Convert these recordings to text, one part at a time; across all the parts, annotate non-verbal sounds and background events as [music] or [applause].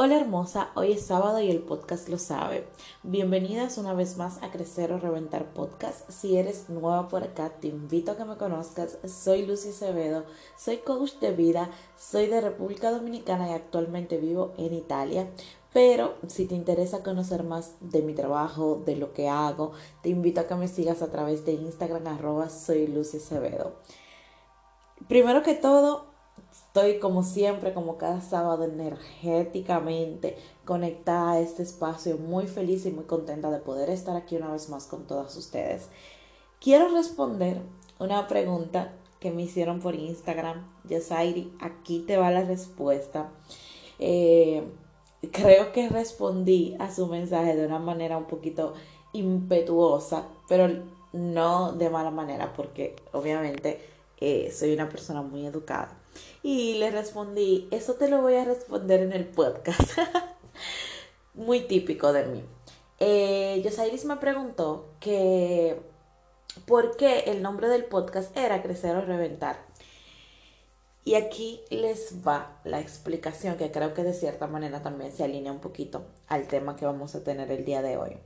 Hola hermosa, hoy es sábado y el podcast lo sabe. Bienvenidas una vez más a Crecer o Reventar Podcast. Si eres nueva por acá, te invito a que me conozcas. Soy Lucy Acevedo, soy coach de vida, soy de República Dominicana y actualmente vivo en Italia. Pero si te interesa conocer más de mi trabajo, de lo que hago, te invito a que me sigas a través de Instagram arroba soy Lucy. Primero que todo, Estoy como siempre, como cada sábado, energéticamente conectada a este espacio, muy feliz y muy contenta de poder estar aquí una vez más con todas ustedes. Quiero responder una pregunta que me hicieron por Instagram. Yasairi, aquí te va la respuesta. Eh, creo que respondí a su mensaje de una manera un poquito impetuosa, pero no de mala manera, porque obviamente eh, soy una persona muy educada. Y le respondí, eso te lo voy a responder en el podcast. [laughs] Muy típico de mí. Eh, Yosairis me preguntó que por qué el nombre del podcast era Crecer o Reventar. Y aquí les va la explicación que creo que de cierta manera también se alinea un poquito al tema que vamos a tener el día de hoy.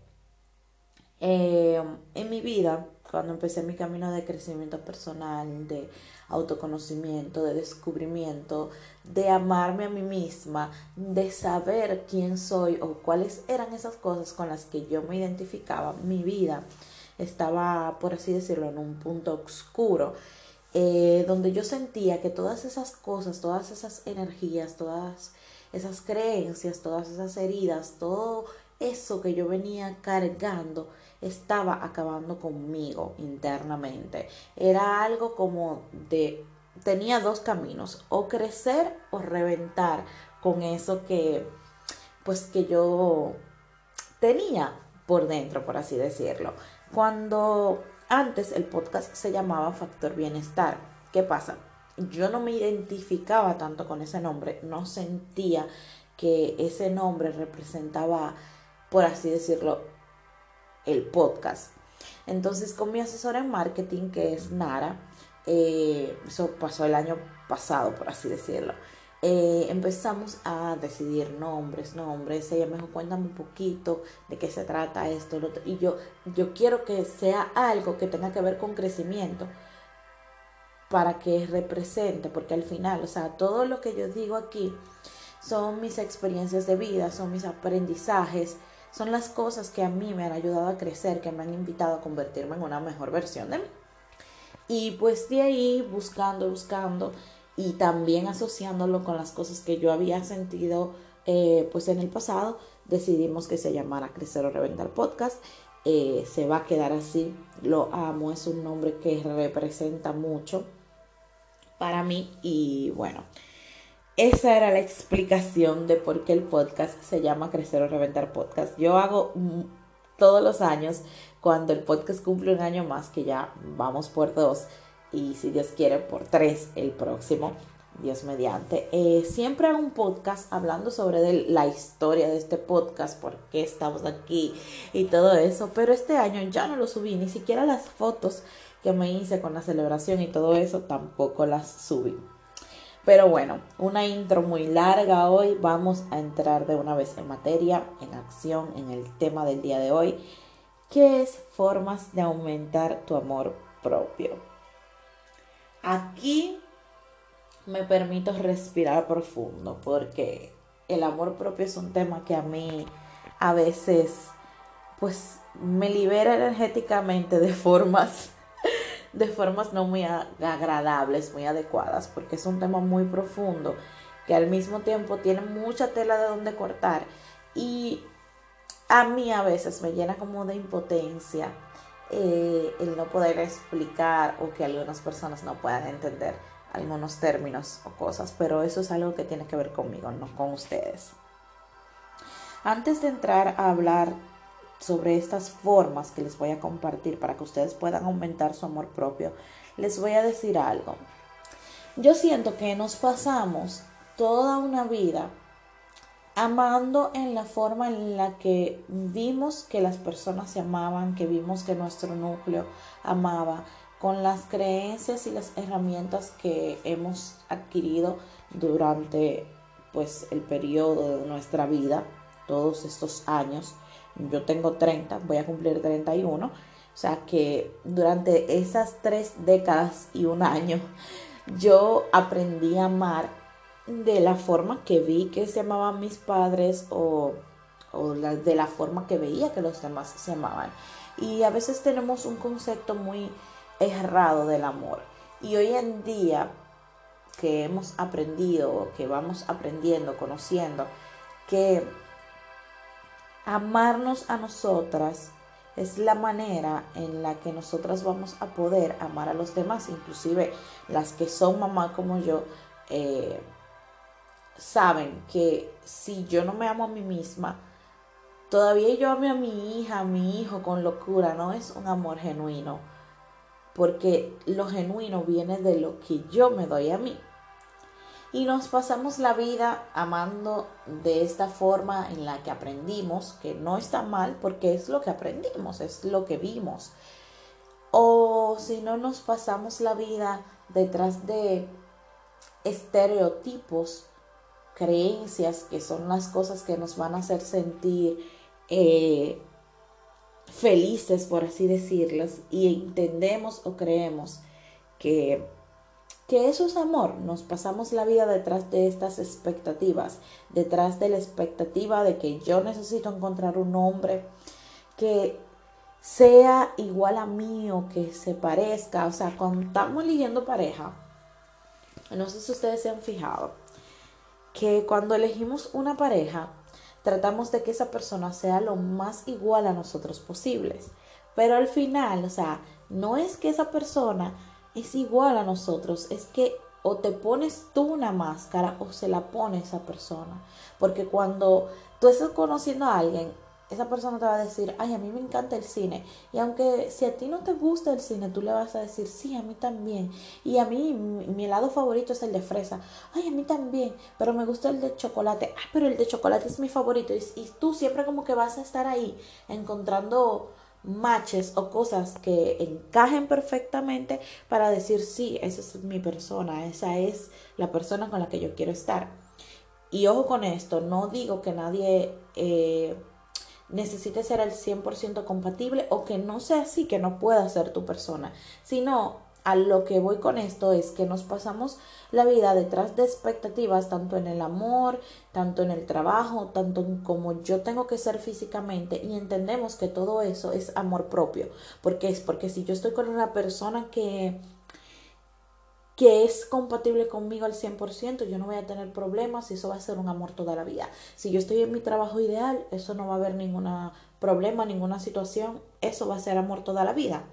Eh, en mi vida, cuando empecé mi camino de crecimiento personal, de autoconocimiento, de descubrimiento, de amarme a mí misma, de saber quién soy o cuáles eran esas cosas con las que yo me identificaba, mi vida estaba, por así decirlo, en un punto oscuro, eh, donde yo sentía que todas esas cosas, todas esas energías, todas esas creencias, todas esas heridas, todo eso que yo venía cargando, estaba acabando conmigo internamente. Era algo como de, tenía dos caminos, o crecer o reventar con eso que, pues que yo tenía por dentro, por así decirlo. Cuando antes el podcast se llamaba Factor Bienestar, ¿qué pasa? Yo no me identificaba tanto con ese nombre, no sentía que ese nombre representaba, por así decirlo, el podcast. Entonces con mi asesora en marketing, que es Nara, eh, eso pasó el año pasado, por así decirlo. Eh, empezamos a decidir nombres, nombres. Ella me dijo, cuéntame un poquito de qué se trata esto, Y yo, yo quiero que sea algo que tenga que ver con crecimiento para que represente, porque al final, o sea, todo lo que yo digo aquí son mis experiencias de vida, son mis aprendizajes, son las cosas que a mí me han ayudado a crecer, que me han invitado a convertirme en una mejor versión de mí. Y pues de ahí buscando, buscando y también asociándolo con las cosas que yo había sentido eh, pues en el pasado, decidimos que se llamara Crecer o Reventar Podcast. Eh, se va a quedar así, lo amo, es un nombre que representa mucho para mí y bueno, esa era la explicación de por qué el podcast se llama Crecer o Reventar Podcast. Yo hago todos los años, cuando el podcast cumple un año más, que ya vamos por dos, y si Dios quiere, por tres el próximo, Dios mediante. Eh, siempre hago un podcast hablando sobre la historia de este podcast, por qué estamos aquí y todo eso, pero este año ya no lo subí, ni siquiera las fotos que me hice con la celebración y todo eso tampoco las subí. Pero bueno, una intro muy larga hoy. Vamos a entrar de una vez en materia, en acción, en el tema del día de hoy, que es formas de aumentar tu amor propio. Aquí me permito respirar profundo porque el amor propio es un tema que a mí a veces pues me libera energéticamente de formas de formas no muy agradables, muy adecuadas, porque es un tema muy profundo que al mismo tiempo tiene mucha tela de donde cortar y a mí a veces me llena como de impotencia eh, el no poder explicar o que algunas personas no puedan entender algunos términos o cosas, pero eso es algo que tiene que ver conmigo, no con ustedes. Antes de entrar a hablar sobre estas formas que les voy a compartir para que ustedes puedan aumentar su amor propio, les voy a decir algo. Yo siento que nos pasamos toda una vida amando en la forma en la que vimos que las personas se amaban, que vimos que nuestro núcleo amaba, con las creencias y las herramientas que hemos adquirido durante pues el periodo de nuestra vida, todos estos años. Yo tengo 30, voy a cumplir 31. O sea que durante esas tres décadas y un año yo aprendí a amar de la forma que vi que se amaban mis padres o, de la forma que veía que los demás se amaban. Y a veces tenemos un concepto muy errado del amor. Y hoy en día que hemos aprendido, que vamos aprendiendo, conociendo, que amarnos a nosotras es la manera en la que nosotras vamos a poder amar a los demás, inclusive las que son mamá como yo, eh, saben que si yo no me amo a mí misma, todavía yo ame a mi hija, a mi hijo con locura, no es un amor genuino, porque lo genuino viene de lo que yo me doy a mí y nos pasamos la vida amando de esta forma en la que aprendimos, que no está mal porque es lo que aprendimos, es lo que vimos. O si no nos pasamos la vida detrás de estereotipos, creencias que son las cosas que nos van a hacer sentir eh, felices, por así decirlas, y entendemos o creemos que que eso es amor. Nos pasamos la vida detrás de estas expectativas, detrás de la expectativa de que yo necesito encontrar un hombre que sea igual a mí o que se parezca. O sea, cuando estamos eligiendo pareja, no sé si ustedes se han fijado, que cuando elegimos una pareja, tratamos de que esa persona sea lo más igual a nosotros posibles. Pero al final, o sea, no es que esa persona es igual a nosotros, es que o te pones tú una máscara o se la pone esa persona. Porque cuando tú estás conociendo a alguien, esa persona te va a decir, ay, a mí me encanta el cine. Y aunque si a ti no te gusta el cine, tú le vas a decir, sí, a mí también. Y a mí, mi, helado favorito es el de fresa. Ay, a mí también, pero me gusta el de chocolate. Ah, pero el de chocolate es mi favorito. Y, y tú siempre como que vas a estar ahí encontrando matches o cosas que encajen perfectamente para decir, sí, esa es mi persona, esa es la persona con la que yo quiero estar. Y ojo con esto, no digo que nadie eh, necesite ser al 100% compatible o que no sea así, que no pueda ser tu persona, sino a lo que voy con esto es que nos pasamos la vida detrás de expectativas, tanto en el amor, tanto en el trabajo, tanto en como yo tengo que ser físicamente y entendemos que todo eso es amor propio. porque es? Porque si yo estoy con una persona que que es compatible conmigo al 100%, yo no voy a tener problemas y eso va a ser un amor toda la vida. Si yo estoy en mi trabajo ideal, eso no va a haber ningún problema, ninguna situación, eso va a ser amor toda la vida.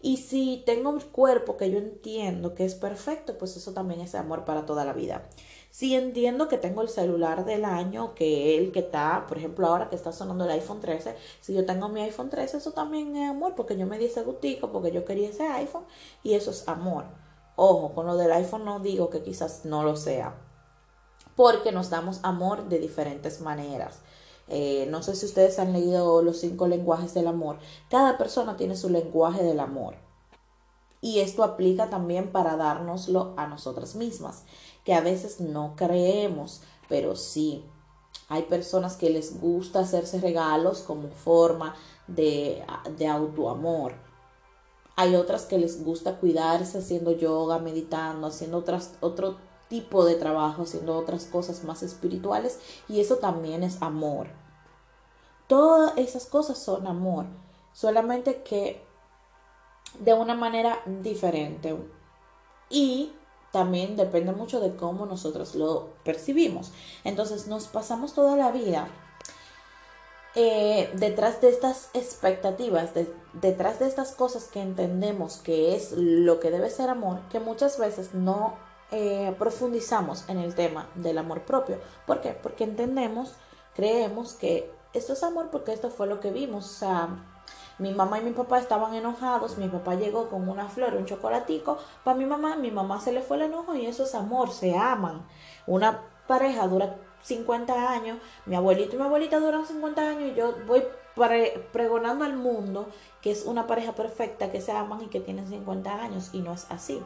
Y si tengo un cuerpo que yo entiendo que es perfecto, pues eso también es amor para toda la vida. Si entiendo que tengo el celular del año, que el que está, por ejemplo, ahora que está sonando el iPhone 13, si yo tengo mi iPhone 13, eso también es amor, porque yo me di ese gustico, porque yo quería ese iPhone, y eso es amor. Ojo, con lo del iPhone no digo que quizás no lo sea, porque nos damos amor de diferentes maneras. Eh, no sé si ustedes han leído los cinco lenguajes del amor. Cada persona tiene su lenguaje del amor. Y esto aplica también para dárnoslo a nosotras mismas, que a veces no creemos, pero sí. Hay personas que les gusta hacerse regalos como forma de, de autoamor. Hay otras que les gusta cuidarse haciendo yoga, meditando, haciendo otras, otro tipo de trabajo, haciendo otras cosas más espirituales y eso también es amor. Todas esas cosas son amor, solamente que de una manera diferente. Y también depende mucho de cómo nosotros lo percibimos. Entonces nos pasamos toda la vida eh, detrás de estas expectativas, detrás de estas cosas que entendemos que es lo que debe ser amor, que muchas veces no eh, profundizamos en el tema del amor propio. ¿Por qué? Porque entendemos, creemos que esto es amor porque esto fue lo que vimos. O sea, mi mamá y mi papá estaban enojados, mi papá llegó con una flor, un chocolatico, para mi mamá, mi mamá se le fue el enojo y eso es amor, se aman. Una pareja dura 50 años, mi abuelito y mi abuelita duran 50 años y yo voy pregonando al mundo que es una pareja perfecta, que se aman y que tienen 50 años y no es así.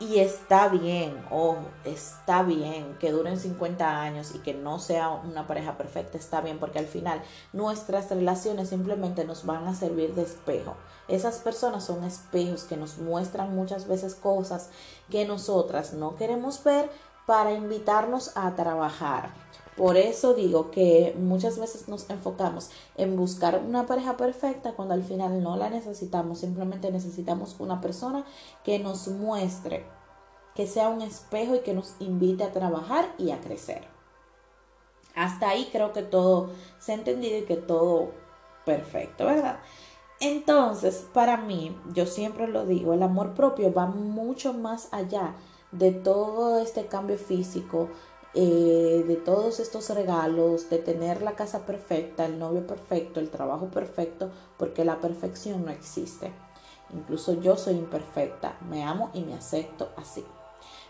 Y está bien, ojo, está bien que duren 50 años y que no sea una pareja perfecta, está bien, porque al final nuestras relaciones simplemente nos van a servir de espejo. Esas personas son espejos que nos muestran muchas veces cosas que nosotras no queremos ver para invitarnos a trabajar. Por eso digo que muchas veces nos enfocamos en buscar una pareja perfecta cuando al final no la necesitamos, simplemente necesitamos una persona que nos muestre que sea un espejo y que nos invite a trabajar y a crecer. Hasta ahí creo que todo se ha entendido y que todo perfecto, ¿verdad? Entonces, para mí, yo siempre lo digo, el amor propio va mucho más allá de todo este cambio físico, eh, de todos estos regalos, de tener la casa perfecta, el novio perfecto, el trabajo perfecto, porque la perfección no existe. Incluso yo soy imperfecta, me amo y me acepto así.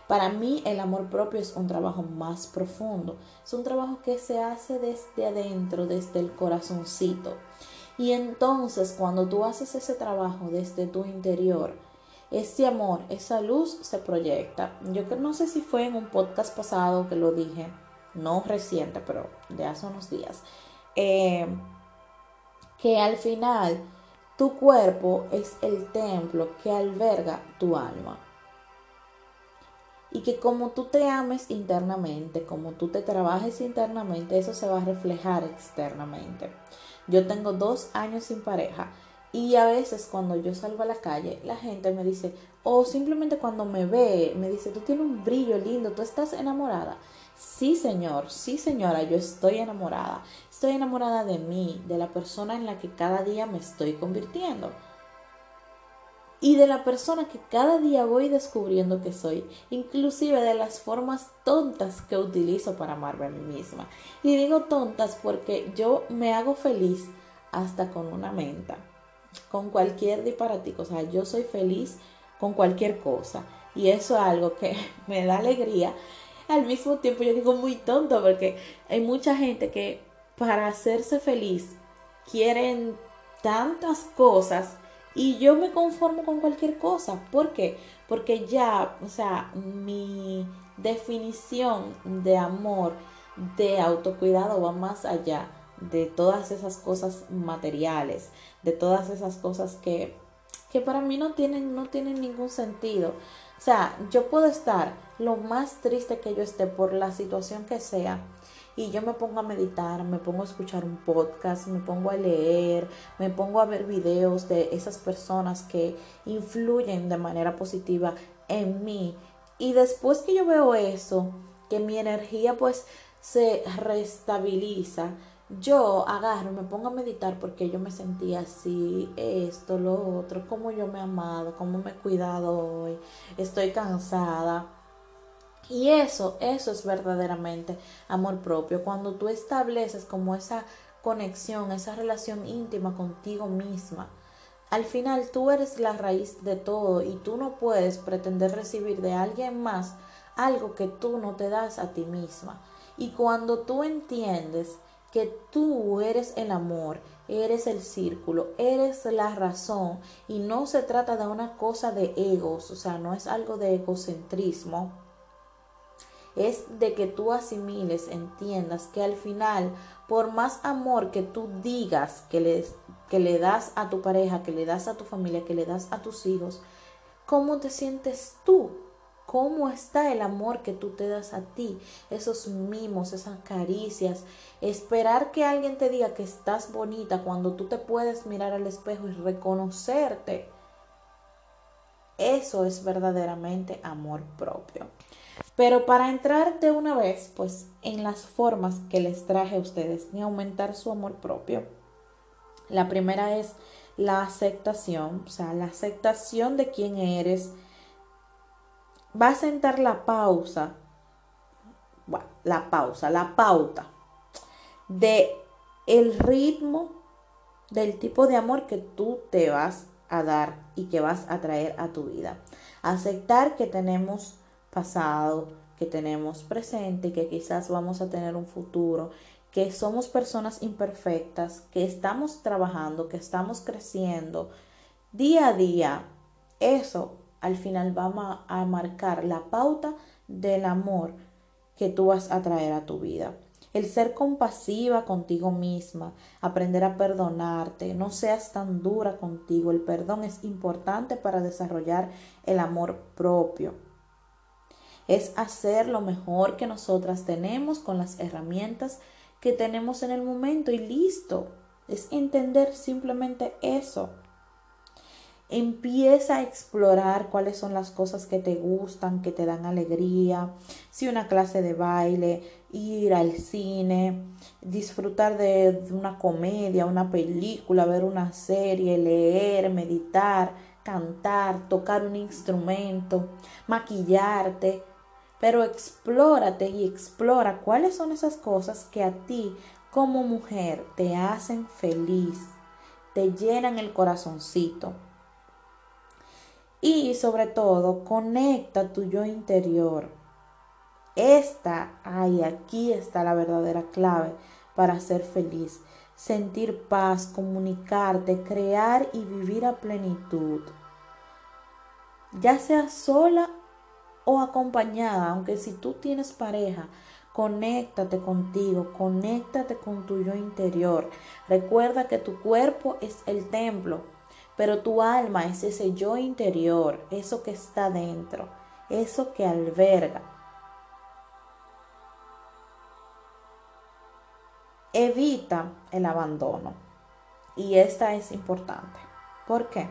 Para mí el amor propio es un trabajo más profundo, es un trabajo que se hace desde adentro, desde el corazoncito. Y entonces cuando tú haces ese trabajo desde tu interior, ese amor, esa luz se proyecta. Yo no sé si fue en un podcast pasado que lo dije, no reciente, pero de hace unos días, eh, que al final tu cuerpo es el templo que alberga tu alma y que como tú te ames internamente, como tú te trabajes internamente, eso se va a reflejar externamente. Yo tengo dos años sin pareja y a veces cuando yo salgo a la calle, la gente me dice, o simplemente cuando me ve, me dice, tú tienes un brillo lindo, tú estás enamorada. Sí, señor, sí, señora, yo estoy enamorada. Estoy enamorada de mí, de la persona en la que cada día me estoy convirtiendo y de la persona que cada día voy descubriendo que soy, inclusive de las formas tontas que utilizo para amarme a mí misma. Y digo tontas porque yo me hago feliz hasta con una menta, con cualquier disparatico, o sea, yo soy feliz con cualquier cosa y eso es algo que [laughs] me da alegría. Al mismo tiempo yo digo muy tonto porque hay mucha gente que para hacerse feliz quieren tantas cosas y yo me conformo con cualquier cosa. ¿Por qué? Porque ya, o sea, mi definición de amor, de autocuidado va más allá de todas esas cosas materiales, de todas esas cosas que, que para mí no tienen, no tienen ningún sentido. O sea, yo puedo estar lo más triste que yo esté por la situación que sea y yo me pongo a meditar, me pongo a escuchar un podcast, me pongo a leer, me pongo a ver videos de esas personas que influyen de manera positiva en mí. Y después que yo veo eso, que mi energía pues se restabiliza, yo agarro, me pongo a meditar porque yo me sentía así, esto, lo otro, cómo yo me he amado, cómo me he cuidado hoy, estoy cansada y eso, eso es verdaderamente amor propio. Cuando tú estableces como esa conexión, esa relación íntima contigo misma, al final tú eres la raíz de todo y tú no puedes pretender recibir de alguien más algo que tú no te das a ti misma. Y cuando tú entiendes que tú eres el amor, eres el círculo, eres la razón y no se trata de una cosa de egos, o sea, no es algo de egocentrismo, es de que tú asimiles, entiendas que al final, por más amor que tú digas que le, que le das a tu pareja, que le das a tu familia, que le das a tus hijos, ¿cómo te sientes tú? ¿Cómo está el amor que tú te das a ti? Esos mimos, esas caricias. Esperar que alguien te diga que estás bonita cuando tú te puedes mirar al espejo y reconocerte. Eso es verdaderamente amor propio. Pero para entrar de una vez, pues en las formas que les traje a ustedes y aumentar su amor propio, la primera es la aceptación, o sea, la aceptación de quién eres. Va a sentar la pausa, bueno, la pausa, la pauta de el ritmo del tipo de amor que tú te vas a dar y que vas a traer a tu vida. Aceptar que tenemos pasado, que tenemos presente, que quizás vamos a tener un futuro, que somos personas imperfectas, que estamos trabajando, que estamos creciendo día a día. Eso al final va a marcar la pauta del amor que tú vas a traer a tu vida. El ser compasiva contigo misma, aprender a perdonarte, no seas tan dura contigo. El perdón es importante para desarrollar el amor propio. Es hacer lo mejor que nosotras tenemos con las herramientas que tenemos en el momento y listo. Es entender simplemente eso. Empieza a explorar cuáles son las cosas que te gustan, que te dan alegría, si una clase de baile, ir al cine, disfrutar de una comedia, una película, ver una serie, leer, meditar, cantar, tocar un instrumento, maquillarte, pero explórate y explora cuáles son esas cosas que a ti como mujer te hacen feliz, te llenan el corazoncito y sobre todo, conecta tu yo interior. Esta, ay, aquí está la verdadera clave para ser feliz. Sentir paz, comunicarte, crear y vivir a plenitud. Ya sea sola o acompañada, aunque si tú tienes pareja, conéctate contigo, conéctate con tu yo interior. Recuerda que tu cuerpo es el templo pero tu alma es ese yo interior, eso que está dentro, eso que alberga. Evita el abandono. Y esta es importante. ¿Por qué?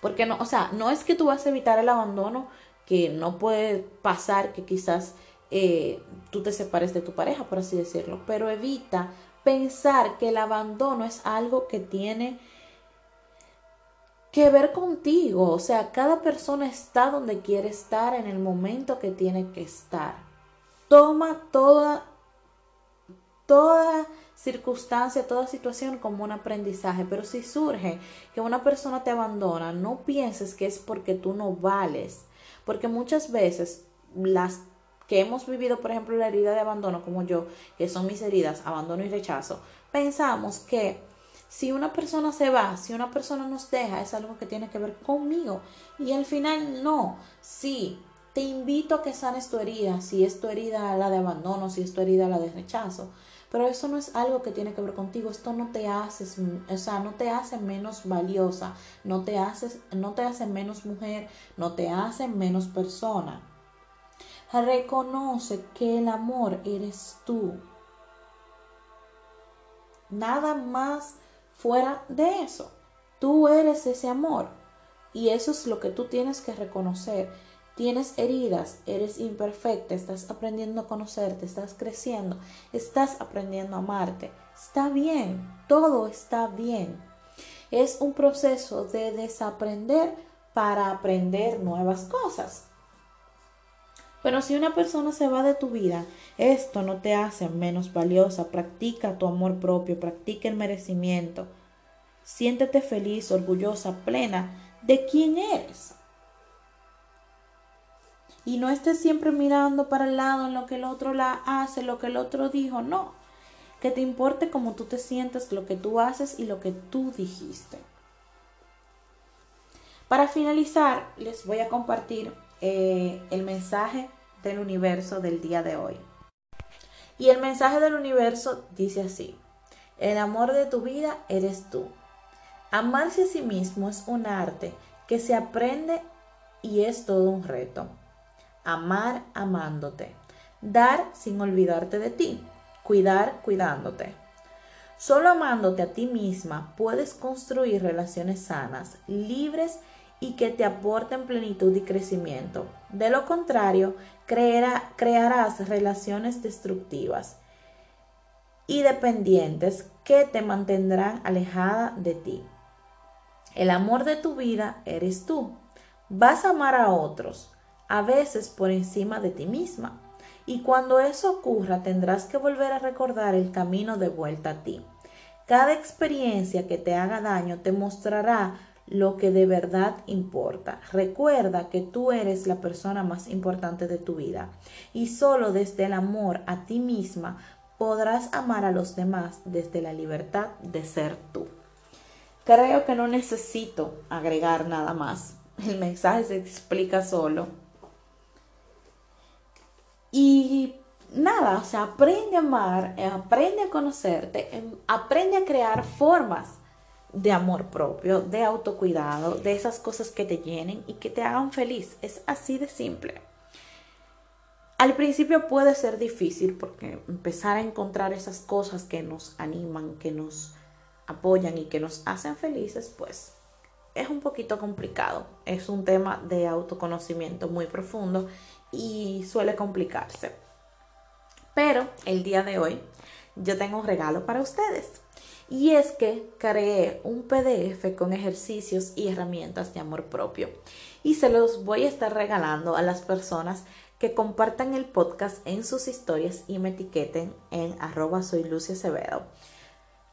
Porque no, o sea, no es que tú vas a evitar el abandono, que no puede pasar que quizás eh, tú te separes de tu pareja, por así decirlo, pero evita pensar que el abandono es algo que tiene que ver contigo. O sea, cada persona está donde quiere estar en el momento que tiene que estar. Toma toda, toda circunstancia, toda situación como un aprendizaje. Pero si surge que una persona te abandona, no pienses que es porque tú no vales. Porque muchas veces las que hemos vivido, por ejemplo, la herida de abandono, como yo, que son mis heridas, abandono y rechazo, pensamos que si una persona se va, si una persona nos deja, es algo que tiene que ver conmigo. Y al final no. Sí, te invito a que sanes tu herida, si es tu herida la de abandono, si es tu herida la de rechazo. Pero eso no es algo que tiene que ver contigo. Esto no te hace, o sea, no te hace menos valiosa, no te hace, no te hace menos mujer, no te hace menos persona. Reconoce que el amor eres tú. Nada más fuera de eso. Tú eres ese amor y eso es lo que tú tienes que reconocer. Tienes heridas, eres imperfecta, estás aprendiendo a conocerte, estás creciendo, estás aprendiendo a amarte. Está bien, todo está bien. Es un proceso de desaprender para aprender nuevas cosas. Pero si una persona se va de tu vida, esto no te hace menos valiosa. Practica tu amor propio, practica el merecimiento. Siéntete feliz, orgullosa, plena de quién eres. Y no estés siempre mirando para el lado en lo que el otro la hace, lo que el otro dijo. No. Que te importe cómo tú te sientes, lo que tú haces y lo que tú dijiste. Para finalizar, les voy a compartir eh, el mensaje del universo del día de hoy. Y el mensaje del universo dice así, el amor de tu vida eres tú. Amarse a sí mismo es un arte que se aprende y es todo un reto. Amar amándote. Dar sin olvidarte de ti. Cuidar cuidándote. Solo amándote a ti misma puedes construir relaciones sanas, libres y que te aporten plenitud y crecimiento. De lo contrario, crearás relaciones destructivas y dependientes que te mantendrán alejada de ti. El amor de tu vida eres tú. Vas a amar a otros, a veces por encima de ti misma. Y cuando eso ocurra tendrás que volver a recordar el camino de vuelta a ti. Cada experiencia que te haga daño te mostrará lo que de verdad importa. Recuerda que tú eres la persona más importante de tu vida y solo desde el amor a ti misma podrás amar a los demás desde la libertad de ser tú. Creo que no necesito agregar nada más. el mensaje se explica solo. Y nada, o sea, aprende a amar, eh, aprende a conocerte, em, aprende a crear formas de amor propio, de autocuidado, de esas cosas que te llenen y que te hagan feliz. Es así de simple. Al principio puede ser difícil porque empezar a encontrar esas cosas que nos animan, que nos apoyan y que nos hacen felices, pues es un poquito complicado. Es un tema de autoconocimiento muy profundo y suele complicarse. Pero el día de hoy yo tengo un regalo para ustedes. Y es que creé un PDF con ejercicios y herramientas de amor propio. Y se los voy a estar regalando a las personas que compartan el podcast en sus historias y me etiqueten en arroba soy.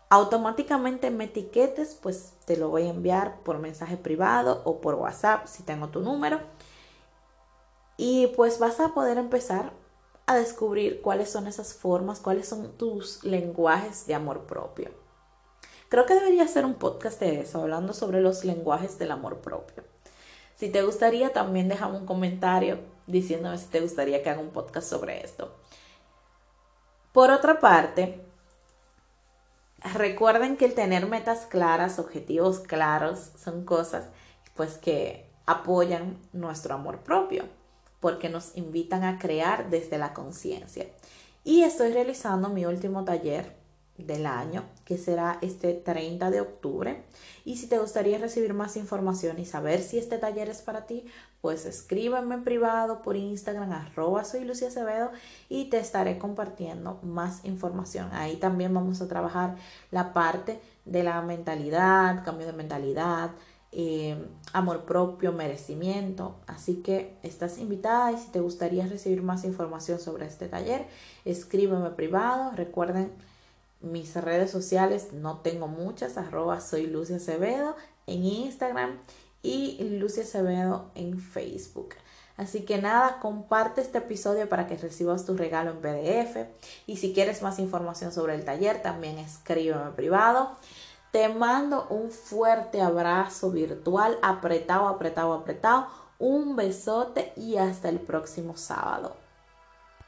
Automáticamente me etiquetes, pues te lo voy a enviar por mensaje privado o por WhatsApp si tengo tu número. Y pues vas a poder empezar a descubrir cuáles son esas formas, cuáles son tus lenguajes de amor propio. Creo que debería ser un podcast de eso, hablando sobre los lenguajes del amor propio. Si te gustaría, también déjame un comentario diciéndome si te gustaría que haga un podcast sobre esto. Por otra parte, recuerden que el tener metas claras, objetivos claros, son cosas pues que apoyan nuestro amor propio, porque nos invitan a crear desde la conciencia. Y estoy realizando mi último taller del año, que será este 30 de octubre. Y si te gustaría recibir más información y saber si este taller es para ti, pues escríbeme en privado por Instagram, arroba soy Lucia y te estaré compartiendo más información. Ahí también vamos a trabajar la parte de la mentalidad, cambio de mentalidad, eh, amor propio, merecimiento. Así que estás invitada y si te gustaría recibir más información sobre este taller, escríbeme privado. Recuerden mis redes sociales, no tengo muchas, arroba soy Lucia Acevedo en Instagram y Lucia Acevedo en Facebook. Así que nada, comparte este episodio para que recibas tu regalo en PDF. Y si quieres más información sobre el taller, también escríbeme privado. Te mando un fuerte abrazo virtual, apretado, apretado, apretado. Un besote y hasta el próximo sábado.